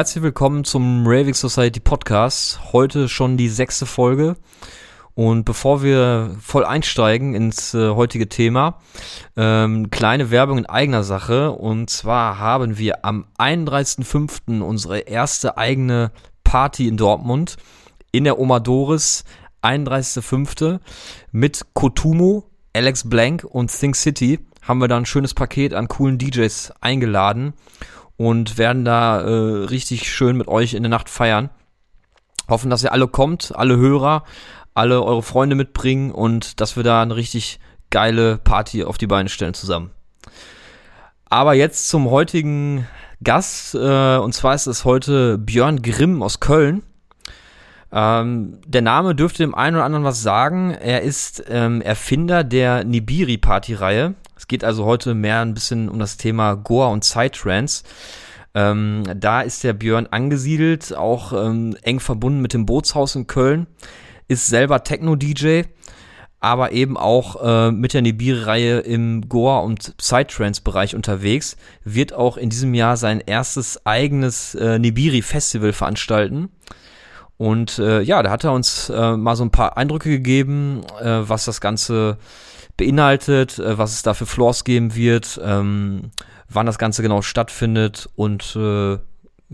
Herzlich willkommen zum Raving Society Podcast. Heute schon die sechste Folge. Und bevor wir voll einsteigen ins äh, heutige Thema, ähm, kleine Werbung in eigener Sache. Und zwar haben wir am 31.05. unsere erste eigene Party in Dortmund in der Oma Doris. 31.05. mit Kotumo, Alex Blank und Think City haben wir da ein schönes Paket an coolen DJs eingeladen und werden da äh, richtig schön mit euch in der Nacht feiern. Hoffen, dass ihr alle kommt, alle Hörer, alle eure Freunde mitbringen und dass wir da eine richtig geile Party auf die Beine stellen zusammen. Aber jetzt zum heutigen Gast, äh, und zwar ist es heute Björn Grimm aus Köln. Ähm, der Name dürfte dem einen oder anderen was sagen. Er ist ähm, Erfinder der Nibiri-Party-Reihe. Es geht also heute mehr ein bisschen um das Thema Goa und Psytrance. Ähm, da ist der Björn angesiedelt, auch ähm, eng verbunden mit dem Bootshaus in Köln, ist selber Techno-DJ, aber eben auch äh, mit der Nibiri-Reihe im Goa- und Psytrance-Bereich unterwegs, wird auch in diesem Jahr sein erstes eigenes äh, Nibiri-Festival veranstalten. Und äh, ja, da hat er uns äh, mal so ein paar Eindrücke gegeben, äh, was das Ganze beinhaltet, äh, was es da für Floors geben wird, ähm, wann das Ganze genau stattfindet und äh,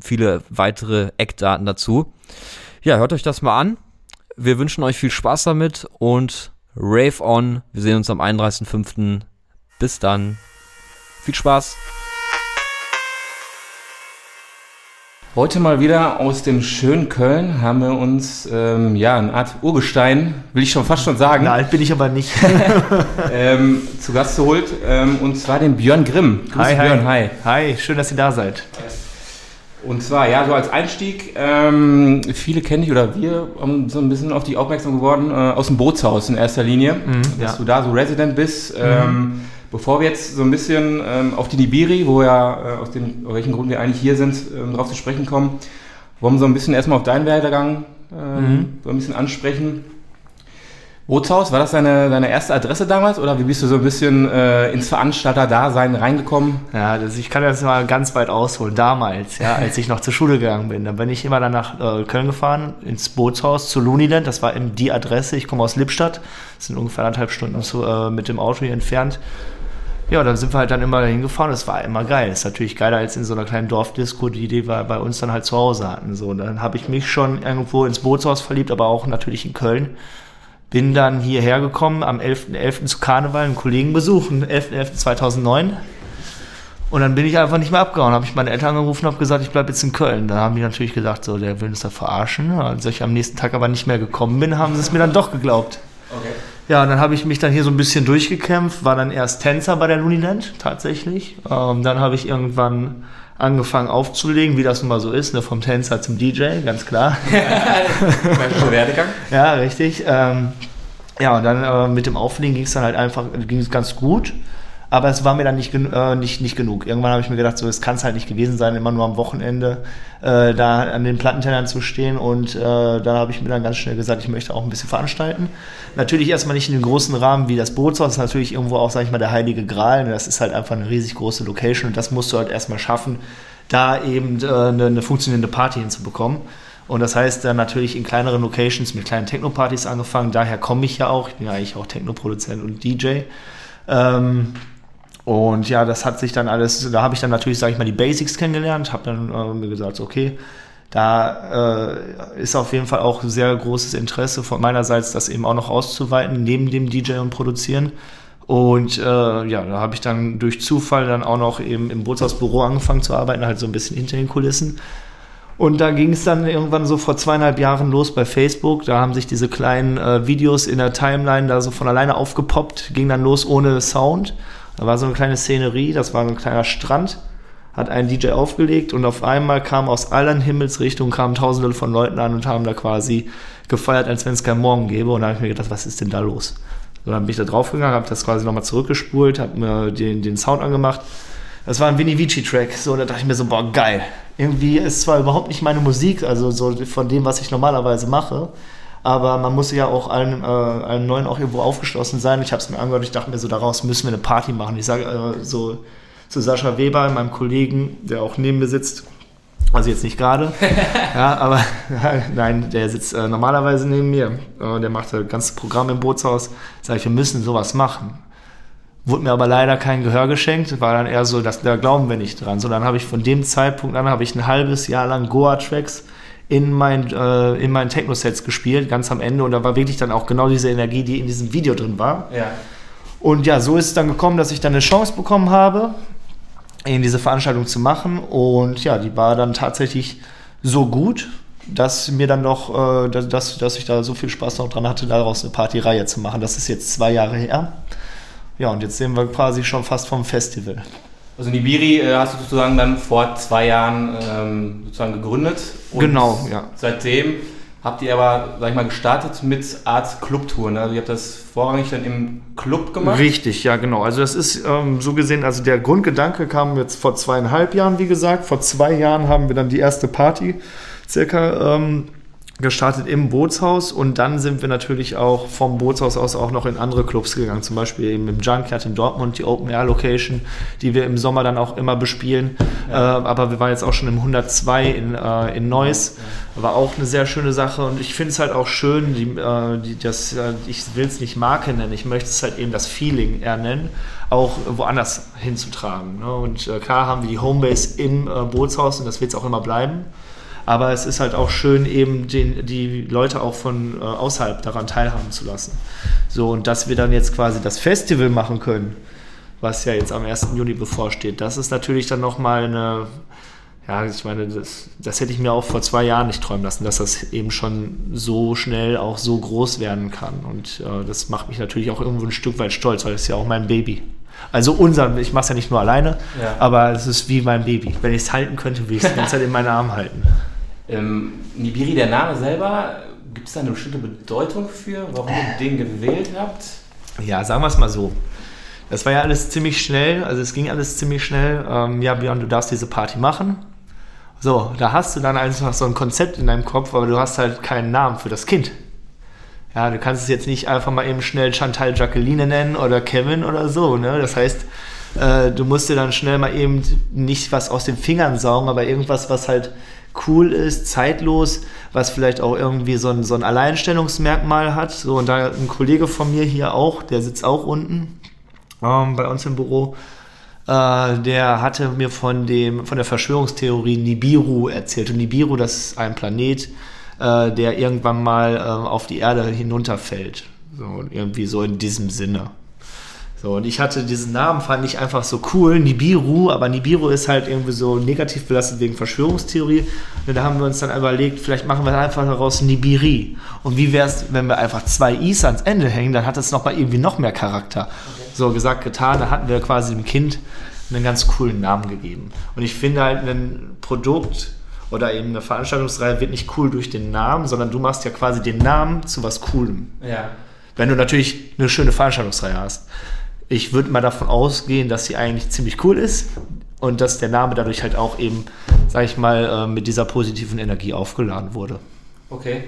viele weitere Eckdaten dazu. Ja, hört euch das mal an. Wir wünschen euch viel Spaß damit und Rave on. Wir sehen uns am 31.05. Bis dann. Viel Spaß. Heute mal wieder aus dem schönen Köln haben wir uns ähm, ja eine Art Urgestein, will ich schon fast schon sagen. Na, alt bin ich aber nicht. ähm, zu Gast geholt ähm, und zwar den Björn Grimm. Grüß hi, Björn, hi. Hi, schön, dass ihr da seid. Und zwar, ja, so als Einstieg, ähm, viele kennen dich oder wir haben so ein bisschen auf dich aufmerksam geworden, äh, aus dem Bootshaus in erster Linie, mhm, dass ja. du da so Resident bist. Mhm. Bevor wir jetzt so ein bisschen ähm, auf die Nibiri, wo ja äh, aus dem, welchen Grund wir eigentlich hier sind, ähm, darauf zu sprechen kommen, wollen wir so ein bisschen erstmal auf deinen Werdegang ähm, mhm. so ein bisschen ansprechen. Bootshaus, war das deine, deine erste Adresse damals oder wie bist du so ein bisschen äh, ins Veranstalter-Dasein reingekommen? Ja, das, ich kann das mal ganz weit ausholen. Damals, ja, als ich noch zur Schule gegangen bin, dann bin ich immer dann nach äh, Köln gefahren, ins Bootshaus zu Luniland. Das war eben die Adresse. Ich komme aus Lippstadt. Das sind ungefähr anderthalb Stunden zu, äh, mit dem Auto hier entfernt. Ja, dann sind wir halt dann immer dahin gefahren. Das war immer geil. Das ist natürlich geiler als in so einer kleinen Dorfdisco, die die wir bei uns dann halt zu Hause hatten. So, und dann habe ich mich schon irgendwo ins Bootshaus verliebt, aber auch natürlich in Köln. Bin dann hierher gekommen am 11.11. .11. zu Karneval einen Kollegen besuchen, 11.11.2009. Und dann bin ich einfach nicht mehr abgehauen. Habe ich meine Eltern angerufen und habe gesagt, ich bleibe jetzt in Köln. Dann haben die natürlich gesagt, so, der will uns da verarschen. Als ich am nächsten Tag aber nicht mehr gekommen bin, haben sie es mir dann doch geglaubt. Okay. Ja, und dann habe ich mich dann hier so ein bisschen durchgekämpft, war dann erst Tänzer bei der Luniland tatsächlich. Ähm, dann habe ich irgendwann angefangen aufzulegen, wie das nun mal so ist, ne, vom Tänzer zum DJ, ganz klar. Werdegang. Ja, richtig. Ähm, ja, und dann äh, mit dem Auflegen ging es dann halt einfach, ging es ganz gut. Aber es war mir dann nicht, äh, nicht, nicht genug. Irgendwann habe ich mir gedacht, so, es kann es halt nicht gewesen sein, immer nur am Wochenende äh, da an den Plattentellern zu stehen. Und äh, da habe ich mir dann ganz schnell gesagt, ich möchte auch ein bisschen veranstalten. Natürlich erstmal nicht in dem großen Rahmen wie das Bootshaus, das ist natürlich irgendwo auch, sage ich mal, der heilige Gral. Das ist halt einfach eine riesig große Location und das musst du halt erstmal schaffen, da eben äh, eine, eine funktionierende Party hinzubekommen. Und das heißt dann natürlich in kleineren Locations mit kleinen Techno-Partys angefangen. Daher komme ich ja auch. Ich bin ja eigentlich auch Techno-Produzent und DJ. Ähm, und ja, das hat sich dann alles, da habe ich dann natürlich, sage ich mal, die Basics kennengelernt, habe dann äh, mir gesagt, okay, da äh, ist auf jeden Fall auch sehr großes Interesse von meinerseits, das eben auch noch auszuweiten, neben dem DJ und Produzieren. Und äh, ja, da habe ich dann durch Zufall dann auch noch eben im Bootshausbüro angefangen zu arbeiten, halt so ein bisschen hinter den Kulissen. Und da ging es dann irgendwann so vor zweieinhalb Jahren los bei Facebook. Da haben sich diese kleinen äh, Videos in der Timeline da so von alleine aufgepoppt, ging dann los ohne Sound. Da war so eine kleine Szenerie, das war ein kleiner Strand, hat ein DJ aufgelegt und auf einmal kam aus allen Himmelsrichtungen kamen tausende von Leuten an und haben da quasi gefeiert, als wenn es keinen Morgen gäbe. Und da habe ich mir gedacht, was ist denn da los? Und dann bin ich da draufgegangen, habe das quasi nochmal zurückgespult, habe mir den, den Sound angemacht. Das war ein Vinny Vici-Track. So, und da dachte ich mir so, boah, geil. Irgendwie ist zwar überhaupt nicht meine Musik, also so von dem, was ich normalerweise mache, aber man muss ja auch allen, äh, allen Neuen auch irgendwo aufgeschlossen sein. Ich habe es mir angehört, ich dachte mir so, daraus müssen wir eine Party machen. Ich sage äh, so zu Sascha Weber, meinem Kollegen, der auch neben mir sitzt, Also jetzt nicht gerade. ja, aber nein, der sitzt äh, normalerweise neben mir. Äh, der macht das ganze Programm im Bootshaus. Sag ich, wir müssen sowas machen. Wurde mir aber leider kein Gehör geschenkt, war dann eher so, dass, da glauben wir nicht dran. So, dann habe ich von dem Zeitpunkt an, habe ich ein halbes Jahr lang Goa-Tracks in, mein, äh, in meinen Techno-Sets gespielt, ganz am Ende. Und da war wirklich dann auch genau diese Energie, die in diesem Video drin war. Ja. Und ja, so ist es dann gekommen, dass ich dann eine Chance bekommen habe, in diese Veranstaltung zu machen. Und ja, die war dann tatsächlich so gut, dass mir dann noch, äh, dass, dass ich da so viel Spaß noch dran hatte, daraus eine Partyreihe zu machen. Das ist jetzt zwei Jahre her. Ja, und jetzt sehen wir quasi schon fast vom Festival. Also Nibiri äh, hast du sozusagen dann vor zwei Jahren ähm, sozusagen gegründet. genau, ja. Seitdem habt ihr aber, sag ich mal, gestartet mit Art Clubtouren. Also ihr habt das vorrangig dann im Club gemacht? Richtig, ja genau. Also das ist ähm, so gesehen, also der Grundgedanke kam jetzt vor zweieinhalb Jahren, wie gesagt. Vor zwei Jahren haben wir dann die erste Party circa ähm, gestartet im Bootshaus und dann sind wir natürlich auch vom Bootshaus aus auch noch in andere Clubs gegangen, zum Beispiel eben im Junkyard in Dortmund, die Open Air Location, die wir im Sommer dann auch immer bespielen. Ja. Äh, aber wir waren jetzt auch schon im 102 in, äh, in Neuss, war auch eine sehr schöne Sache und ich finde es halt auch schön, die, äh, die, das, äh, ich will es nicht Marke nennen, ich möchte es halt eben das Feeling eher nennen, auch woanders hinzutragen. Ne? Und äh, klar haben wir die Homebase im äh, Bootshaus und das wird es auch immer bleiben aber es ist halt auch schön, eben den, die Leute auch von äh, außerhalb daran teilhaben zu lassen. So, und dass wir dann jetzt quasi das Festival machen können, was ja jetzt am 1. Juni bevorsteht, das ist natürlich dann nochmal eine, ja, ich meine, das, das hätte ich mir auch vor zwei Jahren nicht träumen lassen, dass das eben schon so schnell auch so groß werden kann. Und äh, das macht mich natürlich auch irgendwo ein Stück weit stolz, weil es ist ja auch mein Baby. Also unser, ich mache es ja nicht nur alleine, ja. aber es ist wie mein Baby. Wenn ich es halten könnte, würde ich es die ganze Zeit in meinen Arm halten. Ähm, Nibiri, der Name selber, gibt es da eine bestimmte Bedeutung für, warum ihr den gewählt habt? Ja, sagen wir es mal so. Das war ja alles ziemlich schnell, also es ging alles ziemlich schnell. Ähm, ja, Björn, du darfst diese Party machen. So, da hast du dann einfach so ein Konzept in deinem Kopf, aber du hast halt keinen Namen für das Kind. Ja, du kannst es jetzt nicht einfach mal eben schnell Chantal Jacqueline nennen oder Kevin oder so, ne? Das heißt, äh, du musst dir dann schnell mal eben nicht was aus den Fingern saugen, aber irgendwas, was halt cool ist, zeitlos, was vielleicht auch irgendwie so ein, so ein Alleinstellungsmerkmal hat. So, und da ein Kollege von mir hier auch, der sitzt auch unten ähm, bei uns im Büro, äh, der hatte mir von, dem, von der Verschwörungstheorie Nibiru erzählt. Und Nibiru, das ist ein Planet, äh, der irgendwann mal äh, auf die Erde hinunterfällt. So, irgendwie so in diesem Sinne. So, und ich hatte diesen Namen, fand ich einfach so cool, Nibiru, aber Nibiru ist halt irgendwie so negativ belastet wegen Verschwörungstheorie. Und da haben wir uns dann überlegt, vielleicht machen wir einfach daraus Nibiri. Und wie wäre es, wenn wir einfach zwei Is ans Ende hängen, dann hat das nochmal irgendwie noch mehr Charakter. Okay. So gesagt, getan, da hatten wir quasi dem Kind einen ganz coolen Namen gegeben. Und ich finde halt ein Produkt oder eben eine Veranstaltungsreihe wird nicht cool durch den Namen, sondern du machst ja quasi den Namen zu was Coolem. Ja. Wenn du natürlich eine schöne Veranstaltungsreihe hast ich würde mal davon ausgehen, dass sie eigentlich ziemlich cool ist und dass der Name dadurch halt auch eben, sag ich mal, äh, mit dieser positiven Energie aufgeladen wurde. Okay.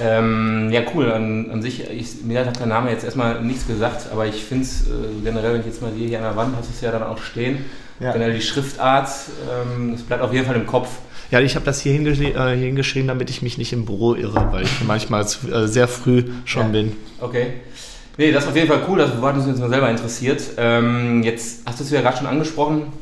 Ähm, ja, cool. An, an sich, ich, mir hat der Name jetzt erstmal nichts gesagt, aber ich finde es äh, generell, wenn ich jetzt mal sehe, hier an der Wand hast du es ja dann auch stehen. Ja. Generell die Schriftart, ähm, das bleibt auf jeden Fall im Kopf. Ja, ich habe das hier, hingesch äh, hier, hingeschrieben, damit ich mich nicht im Büro irre, weil ich manchmal zu, äh, sehr früh schon ja. bin. Okay. Nee, das ist auf jeden Fall cool, das hat uns jetzt mal selber interessiert. Ähm, jetzt hast du es ja gerade schon angesprochen,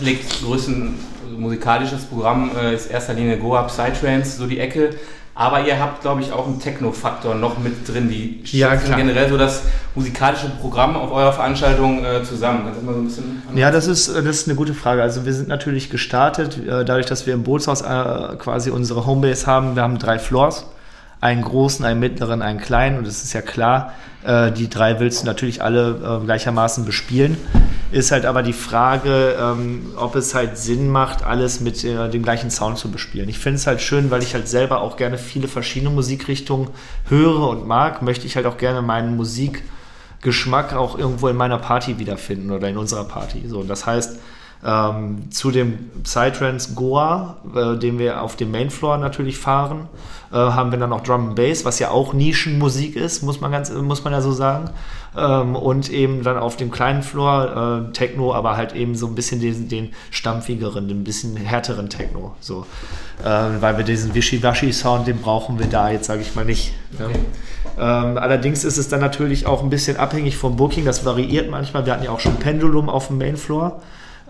liegt größten musikalisches Programm äh, ist erster Linie Go Up Psytrance, so die Ecke. Aber ihr habt, glaube ich, auch einen Techno-Faktor noch mit drin. Die ja, generell so das musikalische Programm auf eurer Veranstaltung äh, zusammen. Kannst du mal so ein bisschen ja, das ist, das ist eine gute Frage. Also wir sind natürlich gestartet, äh, dadurch, dass wir im Bootshaus äh, quasi unsere Homebase haben. Wir haben drei Floors einen großen, einen mittleren, einen kleinen. Und es ist ja klar, äh, die drei willst du natürlich alle äh, gleichermaßen bespielen. Ist halt aber die Frage, ähm, ob es halt Sinn macht, alles mit äh, dem gleichen Sound zu bespielen. Ich finde es halt schön, weil ich halt selber auch gerne viele verschiedene Musikrichtungen höre und mag, möchte ich halt auch gerne meinen Musikgeschmack auch irgendwo in meiner Party wiederfinden oder in unserer Party. So, das heißt, Ähm, zu dem Psytrance Goa, äh, den wir auf dem Mainfloor natürlich fahren, äh, haben wir dann noch Drum and Bass, was ja auch Nischenmusik ist, muss man, ganz, muss man ja so sagen. Ähm, und eben dann auf dem kleinen Floor äh, Techno, aber halt eben so ein bisschen den, den stampfigeren, den bisschen härteren Techno. So. Äh, weil wir diesen Wischiwaschi-Sound, den brauchen wir da jetzt, sage ich mal, nicht. Okay. Ähm, allerdings ist es dann natürlich auch ein bisschen abhängig vom Booking, das variiert manchmal. Wir hatten ja auch schon Pendulum auf dem Mainfloor.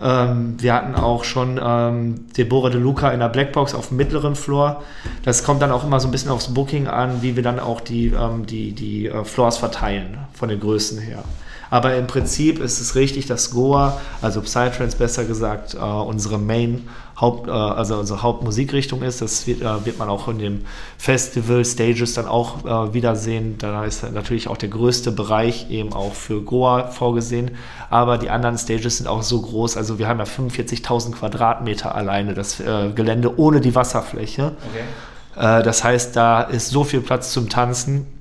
Ähm, wir hatten auch schon ähm, Deborah de Luca in der Blackbox auf dem mittleren Floor. Das kommt dann auch immer so ein bisschen aufs Booking an, wie wir dann auch die, ähm, die, die äh, Floors verteilen, von den Größen her. Aber im Prinzip ist es richtig, dass Goa, also Psytrance besser gesagt, äh, unsere Main Haupt, äh, also unsere Hauptmusikrichtung ist. Das wird, äh, wird, man auch in dem Festival Stages dann auch äh, wiedersehen. Da ist natürlich auch der größte Bereich eben auch für Goa vorgesehen. Aber die anderen Stages sind auch so groß. Also wir haben ja 45.000 Quadratmeter alleine das äh, Gelände ohne die Wasserfläche. Okay. Äh, das heißt, da ist so viel Platz zum Tanzen.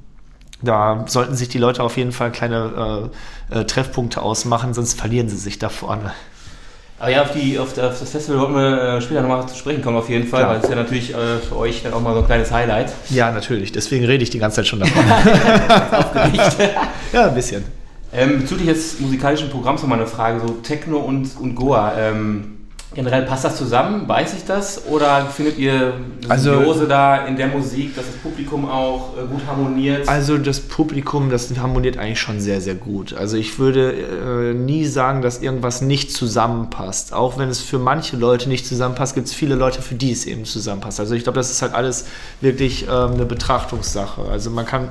Da sollten sich die Leute auf jeden Fall kleine äh, Treffpunkte ausmachen, sonst verlieren sie sich da vorne. Aber ja, auf, die, auf, das Festival wollten wir äh, später nochmal zu sprechen kommen, auf jeden Fall, Klar. weil es ja natürlich äh, für euch dann auch mal so ein kleines Highlight. Ja, natürlich. Deswegen rede ich die ganze Zeit schon davon. Ja, ein bisschen. Ähm, bezüglich des musikalischen Programms nochmal eine Frage: so Techno und, und Goa. Ähm, Generell passt das zusammen, weiß ich das? Oder findet ihr also, Symbiose da in der Musik, dass das Publikum auch äh, gut harmoniert? Also das Publikum, das harmoniert eigentlich schon sehr, sehr gut. Also ich würde äh, nie sagen, dass irgendwas nicht zusammenpasst. Auch wenn es für manche Leute nicht zusammenpasst, gibt es viele Leute, für die es eben zusammenpasst. Also ich glaube, das ist halt alles wirklich ähm, eine Betrachtungssache. Also man kann,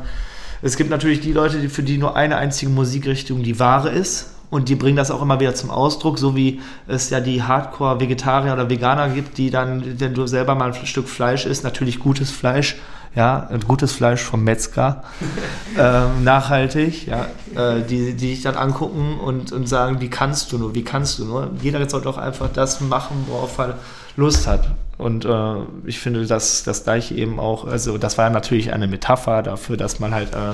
es gibt natürlich die Leute, die, für die nur eine einzige Musikrichtung die wahre ist und die bringen das auch immer wieder zum Ausdruck, so wie es ja die Hardcore-Vegetarier oder Veganer gibt, die dann, wenn du selber mal ein Stück Fleisch isst, natürlich gutes Fleisch, ja, gutes Fleisch vom Metzger, ähm, nachhaltig, ja, äh, die, die dich dann angucken und, und sagen, wie kannst du nur, wie kannst du nur. Jeder sollte auch einfach das machen, worauf er Lust hat. Und äh, ich finde, dass das gleiche eben auch, also das war natürlich eine Metapher dafür, dass man halt äh,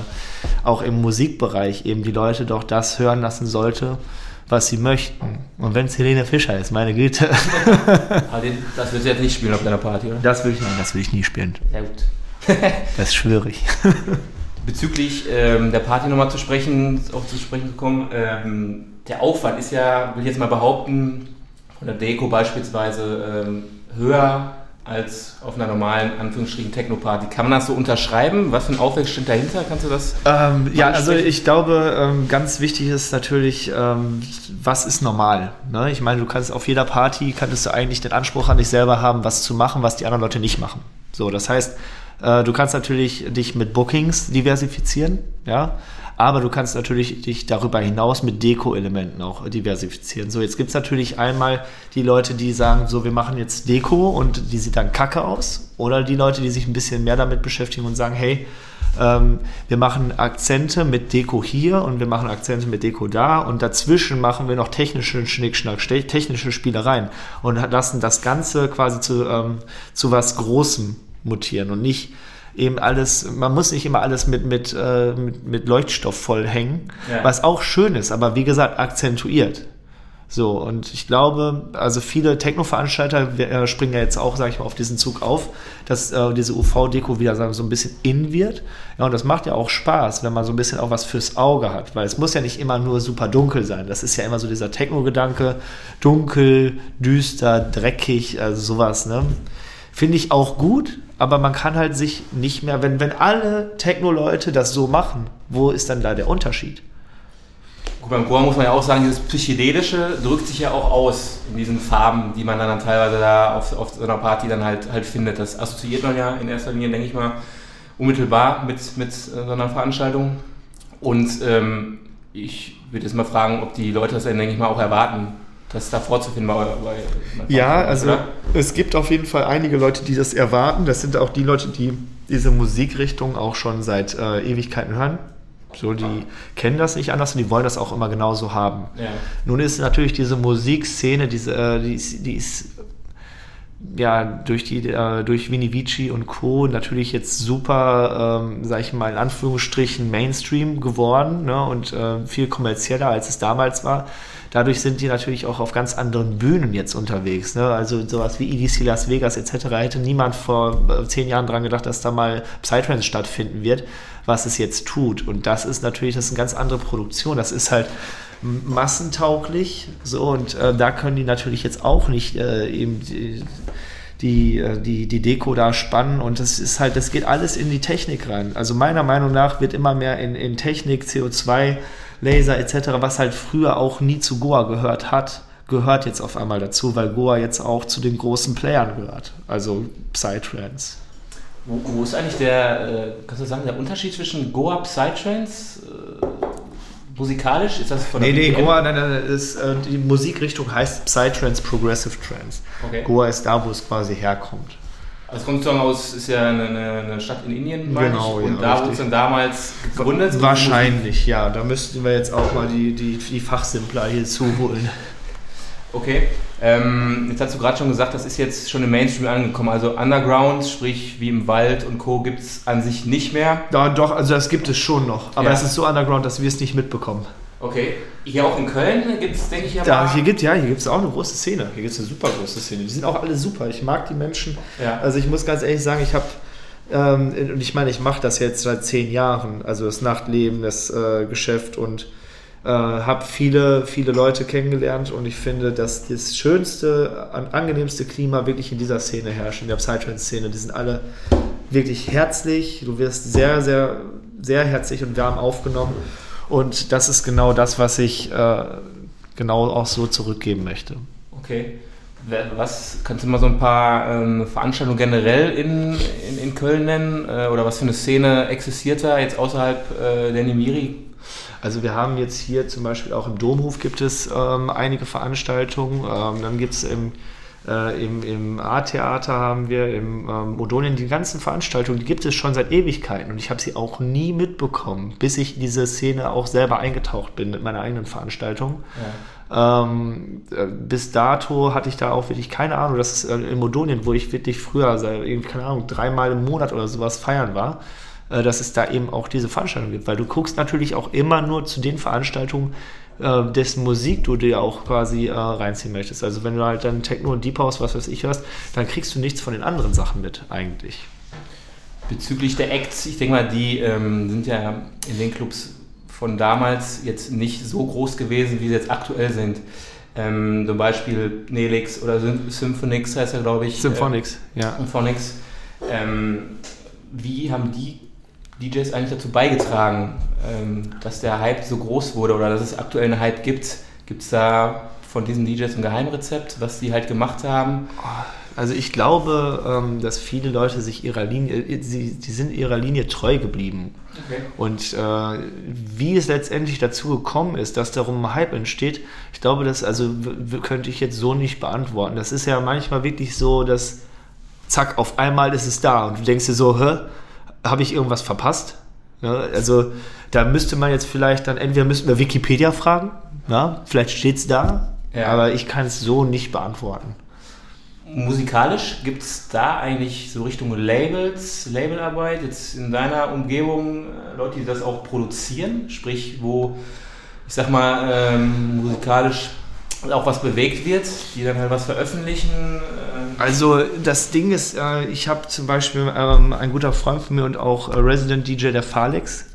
auch im Musikbereich eben die Leute doch das hören lassen sollte, was sie möchten. Und wenn es Helene Fischer ist, meine Güte. das wird sie jetzt nicht spielen auf deiner Party, oder? Das will ich, nein, das will ich nie spielen. Ja, gut. das schwöre ich. Bezüglich ähm, der Party nochmal zu sprechen, auch zu sprechen zu kommen, ähm, der Aufwand ist ja, will ich jetzt mal behaupten, von der Deko beispielsweise ähm, höher als auf einer normalen, Anführungsstrichen, Techno-Party. Kann man das so unterschreiben? Was für ein Aufwand steht dahinter? Kannst du das? Ähm, ja, also ich glaube, ähm, ganz wichtig ist natürlich, ähm, was ist normal? Ne? Ich meine, du kannst auf jeder Party, kannst du eigentlich den Anspruch an dich selber haben, was zu machen, was die anderen Leute nicht machen. So, das heißt, äh, du kannst natürlich dich mit Bookings diversifizieren, ja, aber du kannst natürlich dich darüber hinaus mit Deko-Elementen auch diversifizieren. So, jetzt gibt es natürlich einmal die Leute, die sagen, so, wir machen jetzt Deko und die sieht dann kacke aus. Oder die Leute, die sich ein bisschen mehr damit beschäftigen und sagen, hey, ähm, wir machen Akzente mit Deko hier und wir machen Akzente mit Deko da und dazwischen machen wir noch technische Schnickschnack, technische Spielereien und lassen das Ganze quasi zu, ähm, zu was Großem mutieren und nicht eben alles, man muss nicht immer alles mit, mit, äh, mit, mit, Leuchtstoff vollhängen, ja. was auch schön ist, aber wie gesagt, akzentuiert. So, und ich glaube, also viele Techno-Veranstalter äh, springen ja jetzt auch, sage ich mal, auf diesen Zug auf, dass äh, diese UV-Deko wieder sagen, so ein bisschen in wird. Ja, und das macht ja auch Spaß, wenn man so ein bisschen auch was fürs Auge hat, weil es muss ja nicht immer nur super dunkel sein. Das ist ja immer so dieser Techno-Gedanke, dunkel, düster, dreckig, also sowas, ne? Finde ich auch gut, aber man kann halt sich nicht mehr, wenn, wenn alle Techno-Leute das so machen, wo ist dann da der Unterschied? Gut, beim Goa muss man ja auch sagen, dieses Psychedelische drückt sich ja auch aus in diesen Farben, die man dann, teilweise da auf, auf so einer Party dann halt, halt findet. Das assoziiert man ja in erster Linie, denke ich mal, unmittelbar mit, mit so einer Veranstaltung. Und ähm, ich würde jetzt mal fragen, ob die Leute das dann, denke ich mal, auch erwarten, das da vorzufinden bei, bei, bei Ja, also oder? es gibt auf jeden Fall einige Leute, die das erwarten. Das sind auch die Leute, die diese Musikrichtung auch schon seit äh, Ewigkeiten hören. So, die ah. kennen das nicht anders und die wollen das auch immer genauso haben. Ja. Nun ist natürlich diese Musikszene, diese, äh, die, ist, die ist ja, durch die, äh, durch Vini Vici und Co. natürlich jetzt super, ähm, sag ich mal, in Anführungsstrichen Mainstream geworden ne, und äh, viel kommerzieller, als es damals war. Dadurch sind die natürlich auch auf ganz anderen Bühnen jetzt unterwegs. Ne? Also sowas wie EDC Las Vegas etc. hätte niemand vor äh, zehn Jahren dran gedacht, dass da mal Psytrance stattfinden wird, was es jetzt tut. Und das ist natürlich, das ist eine ganz andere Produktion. Das ist halt massentauglich. So, und äh, da können die natürlich jetzt auch nicht äh, eben die, die, äh, die, die Deko da spannen und das ist halt, das geht alles in die Technik rein. Also meiner Meinung nach wird immer mehr in, in Technik, CO2, Laser etc., was halt früher auch nie zu Goa gehört hat, gehört jetzt auf einmal dazu, weil Goa jetzt auch zu den großen Playern gehört. Also Psytrance. Wo, wo ist eigentlich der, äh, kannst du sagen, der Unterschied zwischen Goa Psytrance? Äh, musikalisch? Ist das von der Nee, nee, Goa, nein, nein, ist, äh, die Musikrichtung heißt Psytrance, Progressive Trance. Okay. Goa ist da, wo es quasi herkommt. Also kommt sozusagen aus, ist ja eine, eine Stadt in Indien, genau, ich. Und ja, da wurde es dann damals gegründet? Wahrscheinlich, ja. Da müssten wir jetzt auch mal die, die, die Fachsimpler hier zuholen. Okay. Ähm, jetzt hast du gerade schon gesagt, das ist jetzt schon im Mainstream angekommen. Also Underground, sprich wie im Wald und Co. gibt es an sich nicht mehr. Ja, doch, also das gibt es schon noch. Aber ja. es ist so Underground, dass wir es nicht mitbekommen. Okay. Hier auch in Köln gibt es, denke ich, ja da, Hier gibt ja, hier gibt es auch eine große Szene. Hier gibt es eine super große Szene. Die sind auch alle super. Ich mag die Menschen. Ja. Also ich muss ganz ehrlich sagen, ich habe ähm, und ich meine, ich mache das jetzt seit zehn Jahren, also das Nachtleben, das äh, Geschäft und äh, habe viele, viele Leute kennengelernt und ich finde, dass das schönste, angenehmste Klima wirklich in dieser Szene herrscht, in der Psytrance-Szene. Die sind alle wirklich herzlich, du wirst sehr, sehr, sehr herzlich und warm aufgenommen und das ist genau das, was ich äh, genau auch so zurückgeben möchte. Okay. Was kannst du mal so ein paar ähm, Veranstaltungen generell in, in, in Köln nennen? Äh, oder was für eine Szene existiert da jetzt außerhalb äh, der Nimiri? Also wir haben jetzt hier zum Beispiel auch im Domhof gibt es ähm, einige Veranstaltungen. Ähm, dann gibt es im, äh, im, im A-Theater haben wir, im ähm, Odonien, die ganzen Veranstaltungen, die gibt es schon seit Ewigkeiten und ich habe sie auch nie mitbekommen, bis ich in diese Szene auch selber eingetaucht bin mit meiner eigenen Veranstaltung. Ja. Ähm, äh, bis dato hatte ich da auch wirklich keine Ahnung, das ist äh, in Modonien, wo ich wirklich früher, keine Ahnung, dreimal im Monat oder sowas feiern war. Äh, dass es da eben auch diese Veranstaltung gibt. Weil du guckst natürlich auch immer nur zu den Veranstaltungen, äh, dessen Musik du dir auch quasi äh, reinziehen möchtest. Also wenn du halt dann Techno und Deep House, was weiß ich hörst, dann kriegst du nichts von den anderen Sachen mit eigentlich. Bezüglich der Acts, ich denke mal, die ähm, sind ja in den Clubs von damals jetzt nicht so groß gewesen, wie sie jetzt aktuell sind. Ähm, zum Beispiel Nelix oder Symphonix heißt er, glaube ich. Symphonix, äh, ja. Symphonix. Ähm, wie haben die DJs eigentlich dazu beigetragen, dass der Hype so groß wurde oder dass es aktuell einen Hype gibt? Gibt es da von diesen DJs ein Geheimrezept, was die halt gemacht haben? Also ich glaube, ähm, dass viele Leute sich ihrer Linie, äh, sie, sie sind ihrer Linie treu geblieben. Okay. Und äh, wie es letztendlich dazu gekommen ist, dass darum ein Hype entsteht, ich glaube, das also könnte ich jetzt so nicht beantworten. Das ist ja manchmal wirklich so, dass zack, auf einmal ist es da und du denkst dir so, hä, habe ich irgendwas verpasst? Ja, also da müsste man jetzt vielleicht dann, entweder müssten wir Wikipedia fragen, ja, vielleicht steht es da, ja. aber ich kann es so nicht beantworten. Musikalisch gibt es da eigentlich so Richtung Labels, Labelarbeit, jetzt in deiner Umgebung äh, Leute, die das auch produzieren, sprich, wo, ich sag mal, ähm, musikalisch auch was bewegt wird, die dann halt was veröffentlichen? Äh. Also das Ding ist, äh, ich habe zum Beispiel ähm, ein guter Freund von mir und auch äh, Resident DJ der Falex.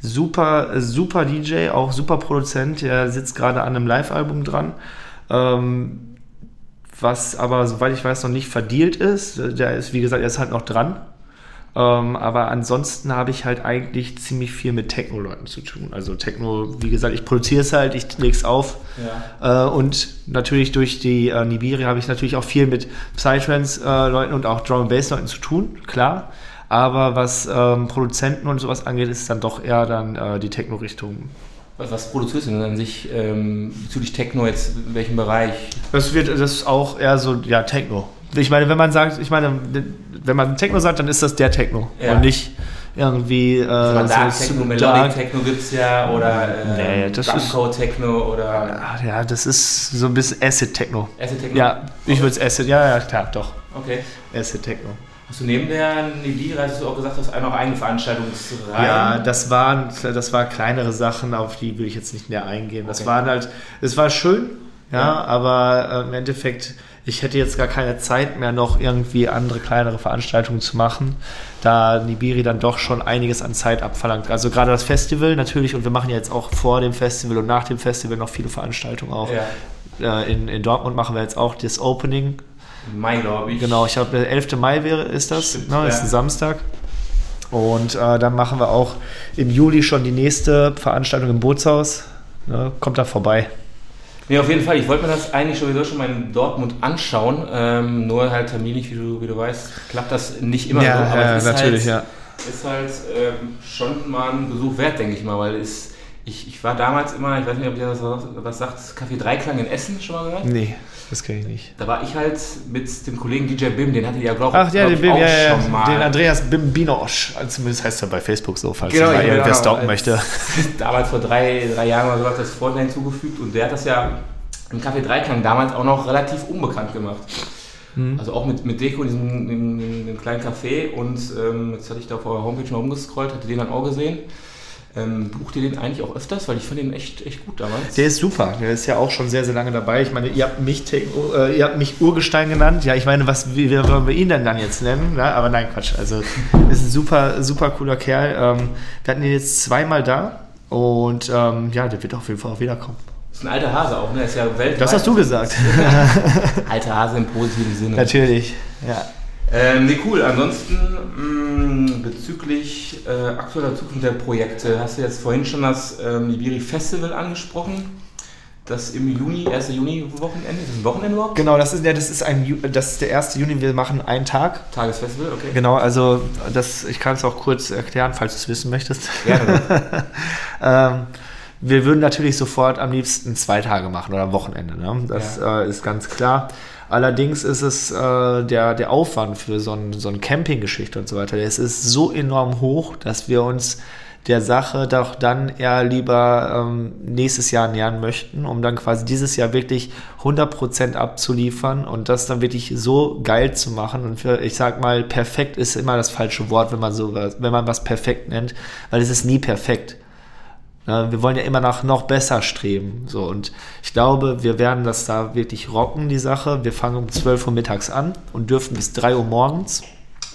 Super, super DJ, auch super Produzent. Er sitzt gerade an einem Live-Album dran. Ähm, was aber, soweit ich weiß, noch nicht verdealt ist. Der ist, wie gesagt, er ist halt noch dran. Ähm, aber ansonsten habe ich halt eigentlich ziemlich viel mit Techno-Leuten zu tun. Also Techno, wie gesagt, ich produziere es halt, ich lege es auf. Ja. Äh, und natürlich durch die äh, Nibiri habe ich natürlich auch viel mit Psytrance-Leuten äh, und auch Drum Bass-Leuten zu tun, klar. Aber was ähm, Produzenten und sowas angeht, ist dann doch eher dann äh, die Techno-Richtung. Was, was produzierst du denn an sich ähm, bezüglich Techno jetzt? In welchem Bereich? Das wird das ist auch eher so, ja, Techno. Ich meine, wenn man sagt, ich meine, wenn man Techno sagt, dann ist das der Techno ja. und nicht irgendwie. Äh, so Dark zu Techno, Melodic dark. Techno gibt's ja oder Nee, äh, das Drum ist- Techno oder Ja, ja, das ist so ein bisschen Acid Techno. Acid Techno. Ja, ich würde es Acid, ja, ja, klar, doch. Okay. Acid Techno. Hast du neben der hast du auch gesagt, hast auch noch eigene Veranstaltungsreihen? Ja, das waren, das waren kleinere Sachen, auf die will ich jetzt nicht mehr eingehen. Das Okay. waren halt, es war schön, ja, Ja. aber äh, im Endeffekt, ich hätte jetzt gar keine Zeit mehr, noch irgendwie andere kleinere Veranstaltungen zu machen, da Nibiri dann doch schon einiges an Zeit abverlangt. Also gerade das Festival natürlich, und wir machen ja jetzt auch vor dem Festival und nach dem Festival noch viele Veranstaltungen auch. Ja. Äh, in, in Dortmund machen wir jetzt auch das Opening Im Mai, glaube ich. Genau, ich glaube, der 11. Mai wäre, ist das, Stimmt, ne, ist ja. ein Samstag. Und äh, dann machen wir auch im Juli schon die nächste Veranstaltung im Bootshaus. Ne, kommt da vorbei. Nee, auf jeden Fall. Ich wollte mir das eigentlich sowieso schon mal in Dortmund anschauen. Ähm, nur halt terminlich, wie du, wie du weißt, klappt das nicht immer so. Aber es ist halt, Ist halt ähm, schon mal ein Besuch wert, denke ich mal, weil es, ich, ich war damals immer, ich weiß nicht, ob ihr das was sagt, Café Dreiklang in Essen schon mal gehört? Nee, das kenne ich nicht. Da war ich halt mit dem Kollegen DJ Bim, den hatte ich ja, glaube Ach ja, glaub den, ich, Bim, auch ja, ja, schon mal. den Andreas Bimbinosch. Also zumindest heißt er bei Facebook so, falls Genau, mal irgendwer genau, stalken möchte. Damals vor drei, drei Jahren oder so hat das Vorteil hinzugefügt und der hat das ja im Café Dreiklang damals auch noch relativ unbekannt gemacht. Mhm. Also auch mit, mit Deko in diesem in, in, dem kleinen Café und ähm, jetzt hatte ich da auf eurer Homepage mal umgescrollt, hatte den dann auch gesehen. Ähm, bucht ihr den eigentlich auch öfters? Weil ich fand den echt, echt gut damals. Der ist super. Der ist ja auch schon sehr, sehr lange dabei. Ich meine, ihr habt mich, äh, ihr habt mich Urgestein genannt. Ja, ich meine, was wie, wie wollen wir ihn denn dann jetzt nennen? Ja, aber nein, Quatsch. Also ist ein super, super cooler Kerl. Ähm, wir hatten ihn jetzt zweimal da und ähm, ja, der wird auf jeden Fall auch wiederkommen. ist ein alter Hase auch, ne? Ist ja weltweit. Das hast du gesagt. Alter Hase im positiven Sinne. Natürlich. Ja. Ähm, nee, cool. Ansonsten mh, bezüglich äh, aktueller Zukunft der Projekte, hast du jetzt vorhin schon das ähm, Libiri Festival angesprochen. Das im Juni, 1. Juni-Wochenende. Ist das ein Wochenende überhaupt? Genau, das ist, ja, das, ist ein, das ist der 1. Juni. Wir machen einen Tag. Tagesfestival, okay. Genau, also das, ich kann es auch kurz erklären, falls du es wissen möchtest. Gerne. ähm, wir würden natürlich sofort am liebsten zwei Tage machen oder am Wochenende. Ne? Das äh, ist ganz klar. Allerdings ist es äh, der, der Aufwand für so ein, so ein Campinggeschichte und so weiter, der ist, so enorm hoch, dass wir uns der Sache doch dann eher lieber ähm, nächstes Jahr nähern möchten, um dann quasi dieses Jahr wirklich 100% abzuliefern und das dann wirklich so geil zu machen. Und für, ich sag mal, perfekt ist immer das falsche Wort, wenn man so wenn man was perfekt nennt, weil es ist nie perfekt. Ja, wir wollen ja immer nach noch besser streben. So, und ich glaube, wir werden das da wirklich rocken, die Sache. Wir fangen um 12 Uhr mittags an und dürfen bis 3 Uhr morgens,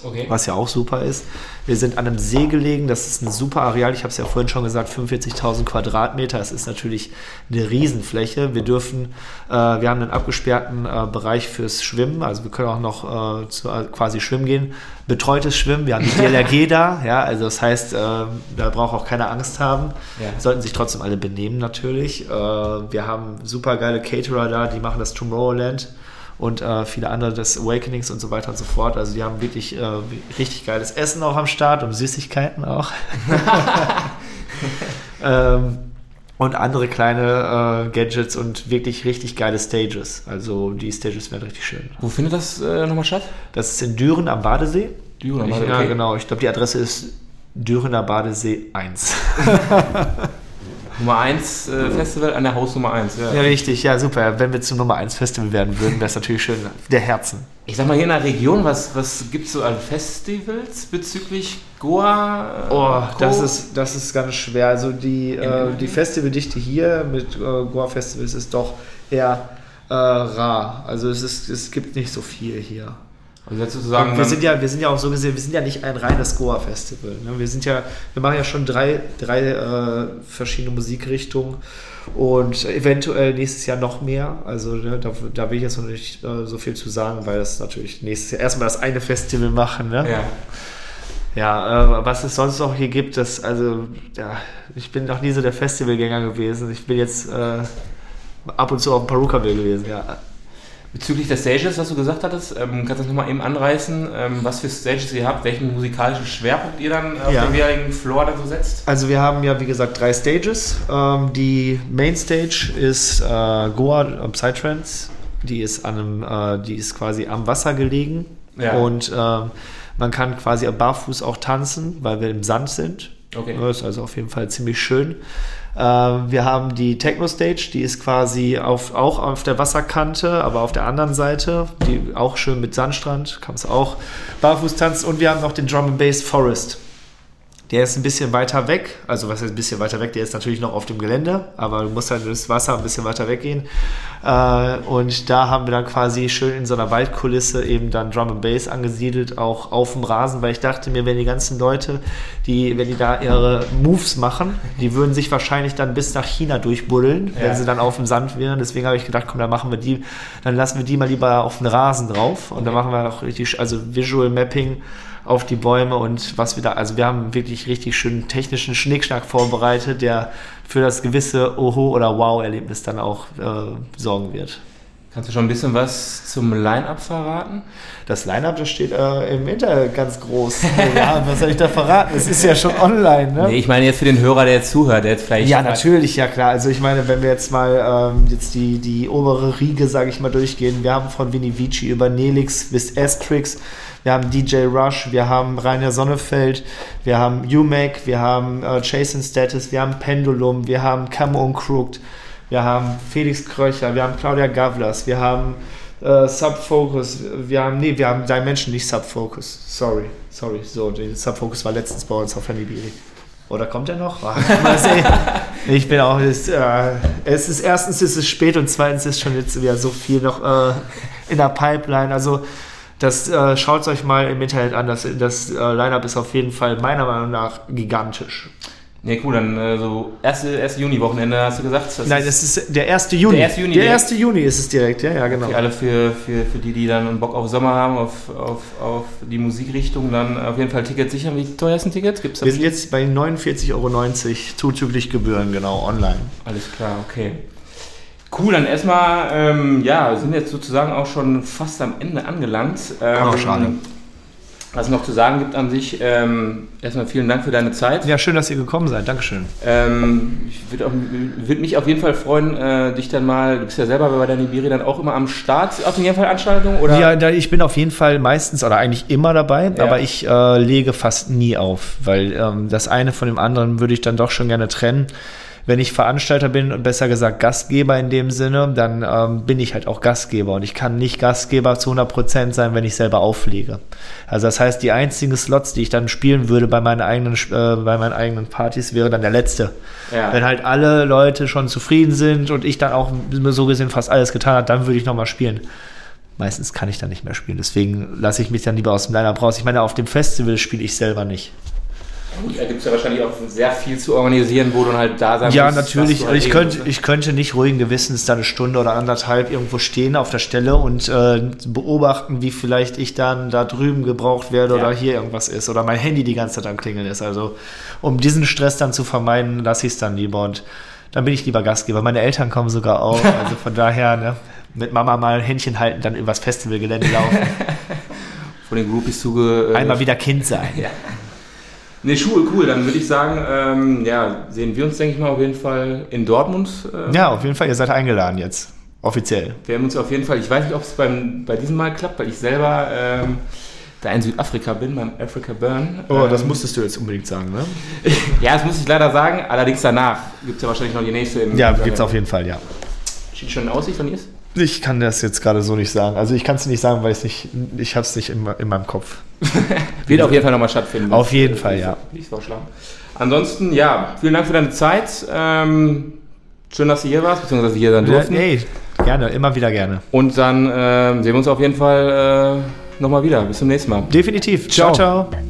Okay. was ja auch super ist. Wir sind an einem See gelegen, das ist ein super Areal, ich habe es ja vorhin schon gesagt, 45.000 Quadratmeter, das ist natürlich eine Riesenfläche. Wir dürfen, äh, wir haben einen abgesperrten äh, Bereich fürs Schwimmen, also wir können auch noch äh, zu, äh, quasi schwimmen gehen. Betreutes Schwimmen, wir haben die DLRG da, ja, also das heißt, äh, da braucht auch keine Angst haben. Ja. Sollten sich trotzdem alle benehmen natürlich. Äh, wir haben super geile Caterer da, die machen das Tomorrowland und äh, viele andere des Awakenings und so weiter und so fort. Also die haben wirklich äh, richtig geiles Essen auch am Start und Süßigkeiten auch. ähm, und andere kleine äh, Gadgets und wirklich richtig geile Stages. Also die Stages werden richtig schön. Wo findet das äh, nochmal statt? Das ist in Düren am Badesee. Düren am Badesee, Ja, okay. genau. Ich glaube, die Adresse ist Dürener Badesee 1. Nummer 1 äh, Festival an der Hausnummer 1. Ja. Ja, richtig, ja, super. Wenn wir zum Nummer 1 Festival werden würden, wäre es natürlich schön. Der Herzen. Ich sag mal, hier in der Region, was, was gibt es so an Festivals bezüglich Goa? äh, Oh, Co? das ist, das ist ganz schwer. Also die, äh, die Festivaldichte hier mit äh, Goa Festivals ist doch eher äh, rar. Also es, ist, es gibt nicht so viel hier. Also jetzt sozusagen. Und wir sind ja, wir sind ja auch so gesehen, wir sind ja nicht ein reines Goa-Festival. Ne? Wir sind ja, wir machen ja schon drei, drei äh, verschiedene Musikrichtungen und eventuell nächstes Jahr noch mehr. Also ne, da, da will ich jetzt noch nicht äh, so viel zu sagen, weil das natürlich nächstes Jahr erstmal das eine Festival machen. Ne? ja. Ja, äh, was es sonst noch hier gibt, das, also, ja, ich bin noch nie so der Festivalgänger gewesen. Ich bin jetzt äh, ab und zu auf dem Perukaville gewesen, ja. Bezüglich der Stages, was du gesagt hattest, ähm, kannst du das nochmal eben anreißen, ähm, was für Stages ihr habt, welchen musikalischen Schwerpunkt ihr dann auf Ja. dem jeweiligen Floor dann so setzt? Also wir haben ja, wie gesagt, drei Stages. Ähm, die Main Stage ist äh, Goa am Psytrance. Die ist an einem, äh, die ist quasi am Wasser gelegen. Ja. Und ähm, Man kann quasi barfuß auch tanzen, weil wir im Sand sind. Okay. Das ist also auf jeden Fall ziemlich schön. Äh, wir haben die Techno-Stage, die ist quasi auf, auch auf der Wasserkante, aber auf der anderen Seite, die auch schön mit Sandstrand, kannst auch barfuß tanzen. Und wir haben noch den Drum and Bass Forest. Der ist ein bisschen weiter weg, also was ist ein bisschen weiter weg, der ist natürlich noch auf dem Gelände, aber du musst halt das Wasser ein bisschen weiter weggehen. Äh, und da haben wir dann quasi schön in so einer Waldkulisse eben dann Drum and Bass angesiedelt, auch auf dem Rasen, weil ich dachte mir, wenn die ganzen Leute, die, wenn die da ihre Moves machen, die würden sich wahrscheinlich dann bis nach China durchbuddeln, Ja. wenn sie dann auf dem Sand wären. Deswegen habe ich gedacht, komm, dann machen wir die, dann lassen wir die mal lieber auf den Rasen drauf und dann machen wir auch richtig, also Visual Mapping auf die Bäume und was wir da, also wir haben wirklich richtig schönen technischen Schnickschnack vorbereitet, der für das gewisse Oho- oder Wow-Erlebnis dann auch äh, sorgen wird. Kannst du schon ein bisschen was zum Line-Up verraten? Das Line-Up, das steht äh, im Internet ganz groß. ja, was soll ich da verraten? Es ist ja schon online, ne? Nee, ich meine jetzt für den Hörer, der jetzt zuhört, der jetzt vielleicht. Ja, natürlich, ja klar. Also ich meine, wenn wir jetzt mal ähm, jetzt die, die obere Riege, sage ich mal, durchgehen, wir haben von Vinny Vici über Nelix bis Astrix, wir haben DJ Rush, wir haben Rainer Sonnefeld, wir haben UMAC, wir haben äh, Jason Status, wir haben Pendulum, wir haben Camo und Crooked, wir haben Felix Kröcher, wir haben Claudia Gavlas, wir haben äh, Subfocus, wir haben, nee, wir haben Dimension, nicht Subfocus, sorry, sorry, so, der Subfocus war letztens bei uns auf Hannibiri. Oder kommt er noch? Mal sehen. Ich bin auch. Es, äh, es ist erstens ist es spät und zweitens ist schon jetzt wieder so viel noch äh, in der Pipeline. Also das äh, schaut euch mal im Internet an. Das, das äh, Line-up ist auf jeden Fall meiner Meinung nach gigantisch. Nee, cool, dann äh, so erste, erste Juni-Wochenende hast du gesagt. Das Nein, es ist der 1. Juni. Der 1. Juni Der direkt. 1. Juni ist es direkt, ja, ja, genau. für alle für, für, für die, die dann Bock auf Sommer haben, auf, auf, auf die Musikrichtung, dann auf jeden Fall Tickets sichern. Wie teuer ist ein Ticket? Gibt's Wir sind jetzt bei 49,90 Euro zuzüglich Gebühren, genau, online. Alles klar, okay. Cool, dann erstmal, ähm, ja, sind jetzt sozusagen auch schon fast am Ende angelangt. Ähm, Oh, schade. Was es noch zu sagen gibt an sich, ähm, erstmal vielen Dank für deine Zeit. Ja, schön, dass ihr gekommen seid. Dankeschön. Ähm, ich würde würd mich auf jeden Fall freuen, äh, dich dann mal, du bist ja selber bei der Nibiri dann auch immer am Start auf jeden Fall Veranstaltungen, oder? Ja, ich bin auf jeden Fall meistens oder eigentlich immer dabei, Ja. aber ich äh, lege fast nie auf, weil ähm, das eine von dem anderen würde ich dann doch schon gerne trennen. Wenn ich Veranstalter bin und besser gesagt Gastgeber in dem Sinne, dann ähm, bin ich halt auch Gastgeber und ich kann nicht Gastgeber zu 100% sein, wenn ich selber auflege. Also das heißt, die einzigen Slots, die ich dann spielen würde bei meinen eigenen, äh, bei meinen eigenen Partys, wäre dann der letzte. Ja. Wenn halt alle Leute schon zufrieden sind und ich dann auch so gesehen fast alles getan habe, dann würde ich nochmal spielen. Meistens kann ich dann nicht mehr spielen. Deswegen lasse ich mich dann lieber aus dem Line-Up raus. Ich meine, auf dem Festival spiele ich selber nicht. Gut, da gibt es ja wahrscheinlich auch sehr viel zu organisieren, wo du dann halt da sein Ja, musst. natürlich. was du halt Ich könnte, musst, ich könnte nicht ruhigen Gewissens da eine Stunde oder anderthalb irgendwo stehen auf der Stelle und äh, beobachten, wie vielleicht ich dann da drüben gebraucht werde Ja. oder hier irgendwas ist oder mein Handy die ganze Zeit am Klingeln ist. Also, um diesen Stress dann zu vermeiden, lasse ich es dann lieber und dann bin ich lieber Gastgeber. Meine Eltern kommen sogar auch. Also von daher, ne, mit Mama mal ein Händchen halten, dann übers Festivalgelände laufen. ne? Von den Groupies zuge... Einmal wieder Kind sein. Ja. Nee, Schuhe, cool. Dann würde ich sagen, ähm, ja, sehen wir uns, denke ich mal, auf jeden Fall in Dortmund. Äh, Ja, auf jeden Fall, ihr seid eingeladen jetzt. Offiziell. Wir haben uns auf jeden Fall, ich weiß nicht, ob es bei diesem Mal klappt, weil ich selber ähm, da in Südafrika bin, beim Africa Burn. Oh, das Ähm, musstest du jetzt unbedingt sagen, ne? Ja, das muss ich leider sagen. Allerdings danach gibt es ja wahrscheinlich noch die nächste. Im Ja, gibt's auf jeden Fall, ja. Steht schon in Aussicht, wann ist? Ich kann das jetzt gerade so nicht sagen. Also ich kann es nicht sagen, weil ich nicht, ich habe es nicht in, in meinem Kopf. Wird auf jeden Fall nochmal stattfinden. Auf jeden Fall, ja. Will ich vorschlagen. Ansonsten, ja, vielen Dank für deine Zeit. Ähm, schön, dass du hier warst, beziehungsweise hier sein durften. Ey, gerne, immer wieder gerne. Und dann ähm, sehen wir uns auf jeden Fall äh, nochmal wieder. Bis zum nächsten Mal. Definitiv. Ciao. ciao. ciao.